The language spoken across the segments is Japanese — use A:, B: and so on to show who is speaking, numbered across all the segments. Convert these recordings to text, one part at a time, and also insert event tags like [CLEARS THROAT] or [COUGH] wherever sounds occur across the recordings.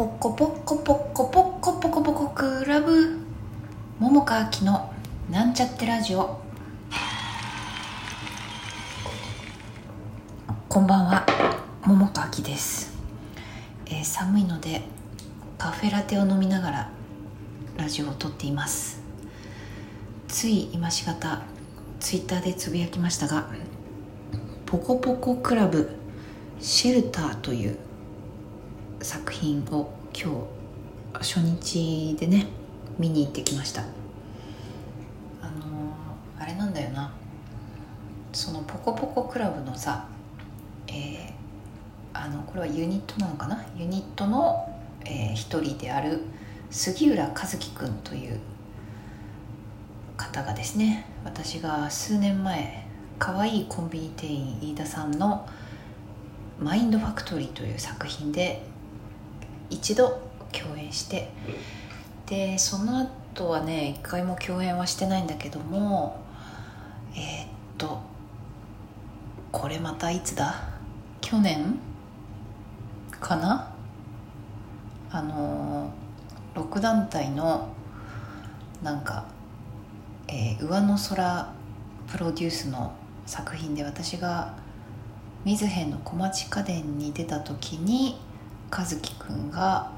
A: ポコポコポコポコポコポコクラブ。桃佳明のなんちゃってラジオ。こんばんは。桃佳明です、えー寒いのでカフェラテを飲みながらラジオを撮っています。つい今しがたツイッターでつぶやきましたがポコポコクラブシェルターという作品を今日初日でね見に行ってきました。あのーあれなんだよな。そのポコポコクラブのさえーあのこれはユニットなのかな？ユニットの、えー一人である杉浦和樹くんという方がですね私が数年前可愛いコンビニ店員飯田さんの「マインドファクトリー」という作品で一度共演して。でその後はね一回も共演はしてないんだけどもえーっとこれまたいつだ？去年？かな？あの6団体のなんか、えー上の空プロデュースの作品で私が水辺の小町家電に出た時に和樹くんが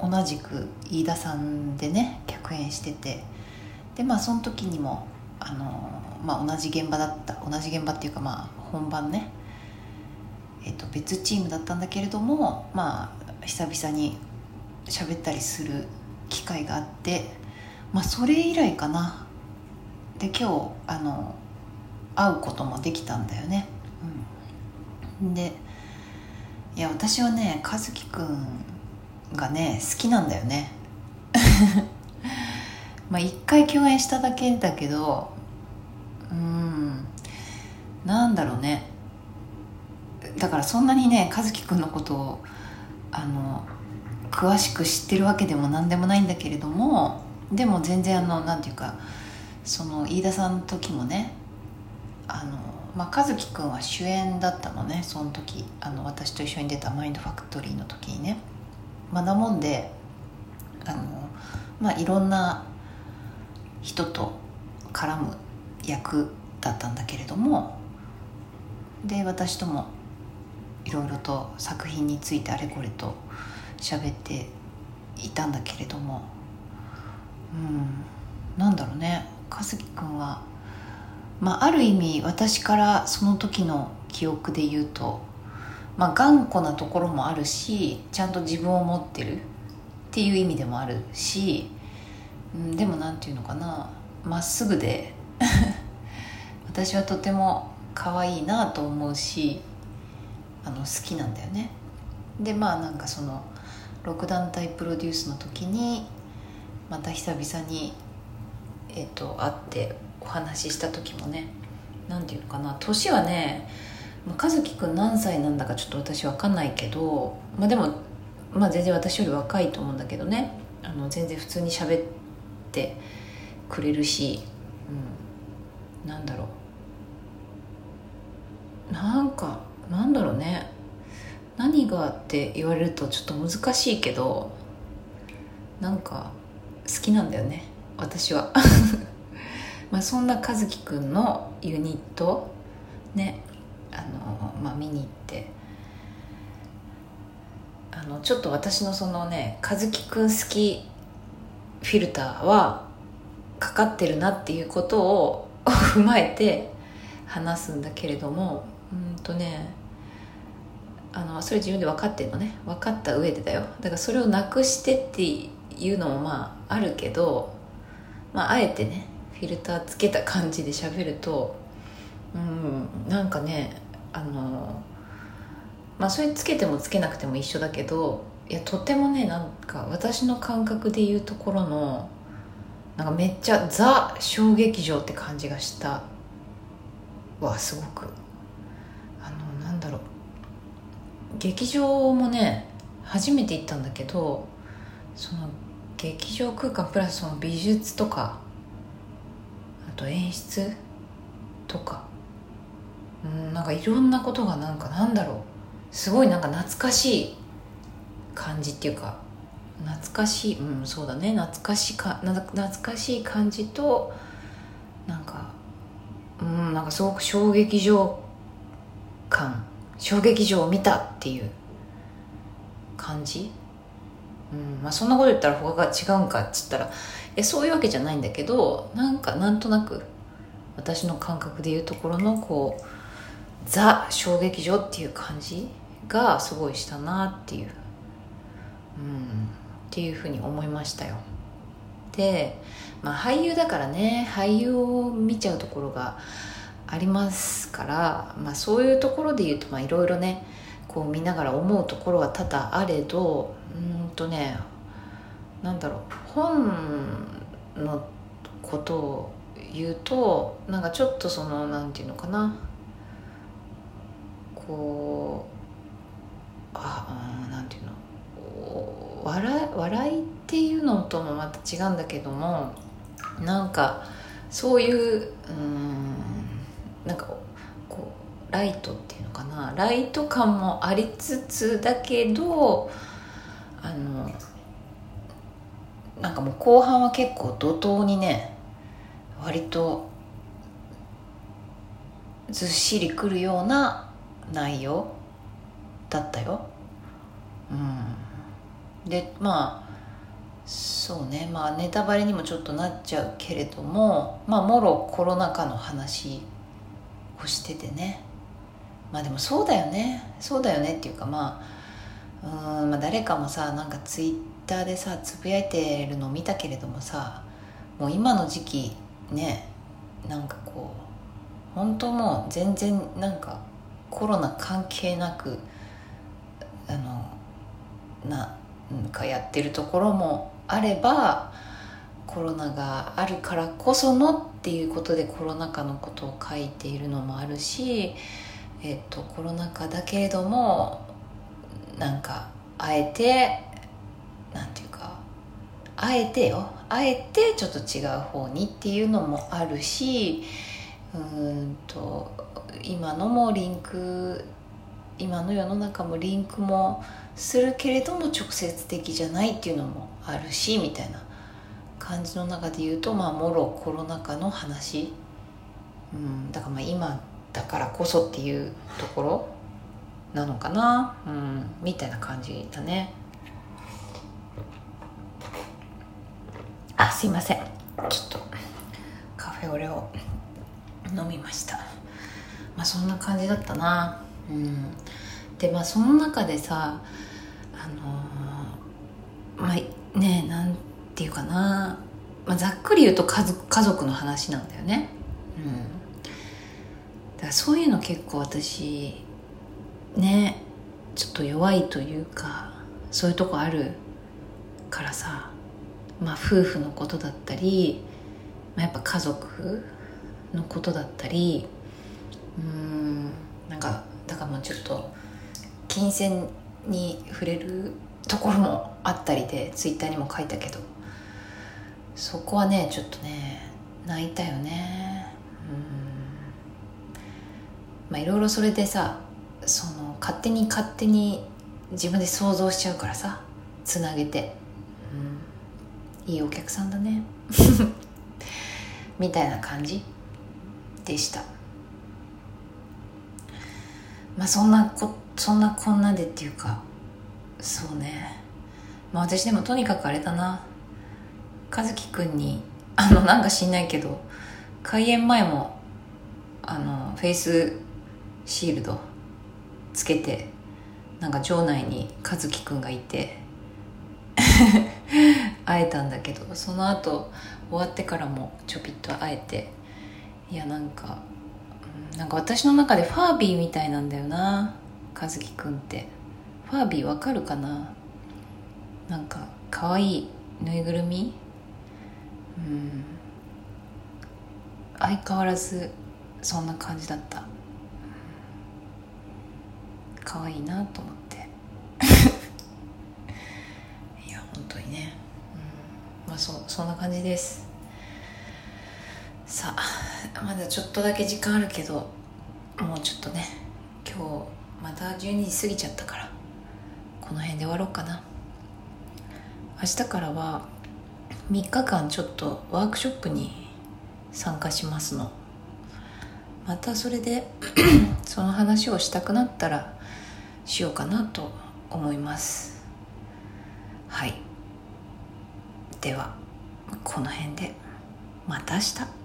A: 同じく飯田さんでね客演してて。でまあその時にもあの、まあ、同じ現場だった同じ現場っていうかまあ本番ね、えっと別チームだったんだけれどもまあ久々に喋ったりする機会があってまあそれ以来かな。で今日あの会うこともできたんだよね、うん、でいや私はね和樹くんがね好きなんだよね。[LAUGHS] まあ一回共演しただけだけどうんなんだろうね。だからそんなにね和樹くんのことをあの詳しく知ってるわけでも何でもないんだけれどもでも全然あのなんていうかその飯田さんの時もねあの、まあ、和樹くんは主演だったのねその時あの私と一緒に出た「マインドファクトリー」の時にね。まあもんであの、まあ、いろんな人と絡む役だったんだけれどもで私ともいろいろと作品についてあれこれと喋っていたんだけれどもうんなんだろうね。和樹くんは、まあ、ある意味私からその時の記憶で言うと、まあ、頑固なところもあるしちゃんと自分を持ってるっていう意味でもあるし、うん、でもなんていうのかなまっすぐで [LAUGHS] 私はとても可愛いなと思うしあの好きなんだよね。でまあなんかその6団体プロデュースの時にまた久々に、えっと会ってお話しした時もねなんていうのかな年はね和樹くん何歳なんだかちょっと私分かんないけど、まあ、でも、まあ、全然私より若いと思うんだけどねあの全然普通に喋ってくれるし、うん、なんだろう。なんかなんだろうね。何がって言われるとちょっと難しいけどなんか好きなんだよね私は。まあそんな和樹くんのユニットねあのまあ見に行ってあのちょっと私のそのね和樹くん好きフィルターはかかってるなっていうことを [LAUGHS] 踏まえて話すんだけれどもうんとねあのそれ自分で分かってるのね。分かった上でだよ。だからそれをなくしてっていうのもまああるけど、まあ、あえてねフィルターつけた感じで喋るとうんなんかねあのまあそれつけてもつけなくても一緒だけどいやとてもねなんか私の感覚でいうところのなんかめっちゃザ小劇場って感じがしたわすごく。あのなんだろう。劇場もね初めて行ったんだけどその劇場空間プラスその美術とかと演出？とか。うんなんかいろんなことがなんかなんだろう。すごいなんか懐かしい。感じっていうか。懐かしい。うんそうだね。懐かしか懐かしい感じとなんかうんなんかすごく衝撃場感。衝撃場を見たっていう感じうんまあそんなこと言ったら他が違うんかっつったらえそういうわけじゃないんだけどなんかなんとなく私の感覚でいうところのこうザ衝撃場っていう感じがすごいしたなっていう、うん、っていうふうに思いましたよ。で、まあ、俳優だからね俳優を見ちゃうところがありますから、まあ、そういうところで言うといろいろねこう見ながら思うところは多々あれどうんとねなんだろう本のことを言うとなんかちょっとそのなんていうのかなこうあなんていうの笑笑いっていうのともまた違うんだけどもなんかそういううんなんかライトっていうのかな？ライト感もありつつだけどあのなんかもう後半は結構怒涛にね割とずっしりくるような内容だったよ。うん、でまあそうね。まあネタバレにもちょっとなっちゃうけれどもまあもろコロナ禍の話をしててね。まあでもそうだよね。そうだよねっていうかまあうん、まあ、誰かもさなんかツイッターでさつぶやいてるのを見たけれどもさもう今の時期ねなんかこう本当もう全然なんかコロナ関係なくあのなんかやってるところもあればコロナがあるからこそのっていうことでコロナ禍のことを書いているのもあるし、えっと、コロナ禍だけれどもなんかあえてなんていうかあえてよ。あえてちょっと違う方にっていうのもあるしうんと今のもリンク今の世の中もリンクもするけれども直接的じゃないっていうのもあるしみたいな感じの中で言うとまあもろコロナ禍の話、うん、だからまあ今だからこそっていうところなのかな、うん、みたいな感じだね。あすいません。ちょっとカフェオレを飲みました。まあそんな感じだったな。うん。でまあその中でさあのー、まあねなんていうかな、まあ、ざっくり言うと家族家族の話なんだよね。うん。だそういうの結構私ねちょっと弱いというかそういうとこあるからさまあ夫婦のことだったり、まあ、やっぱ家族のことだったりうんなんかだからもうちょっと金銭に触れるところもあったりでツイッターにも書いたけどそこはねちょっとね泣いたよねうんまあいろいろそれでさその勝手に勝手に自分で想像しちゃうからさつなげて、うん、いいお客さんだね。[LAUGHS] みたいな感じでした。まあそんなこそんなこんなでっていうかそうね。まあ私でもとにかくあれだな。和樹くんにあのなんか知んないけど開演前もあのフェイスシールドつけてなんか場内に和樹くんがいて [LAUGHS] 会えたんだけどその後終わってからもちょぴっと会えていやなんかなんか私の中でファービーみたいなんだよな和樹くんって。ファービーわかるかな？なんかかわいいぬいぐるみ？うん。相変わらずそんな感じだった。可愛いなと思って。[LAUGHS] いや本当にね、うん、まあそうそんな感じです。さあまだちょっとだけ時間あるけどもうちょっとね今日また12時過ぎちゃったからこの辺で終わろうかな。明日からは3日間ちょっとワークショップに参加しますの。またそれで [CLEARS THROAT] その話をしたくなったらしようかなと思います。はい。ではこの辺でまた明日。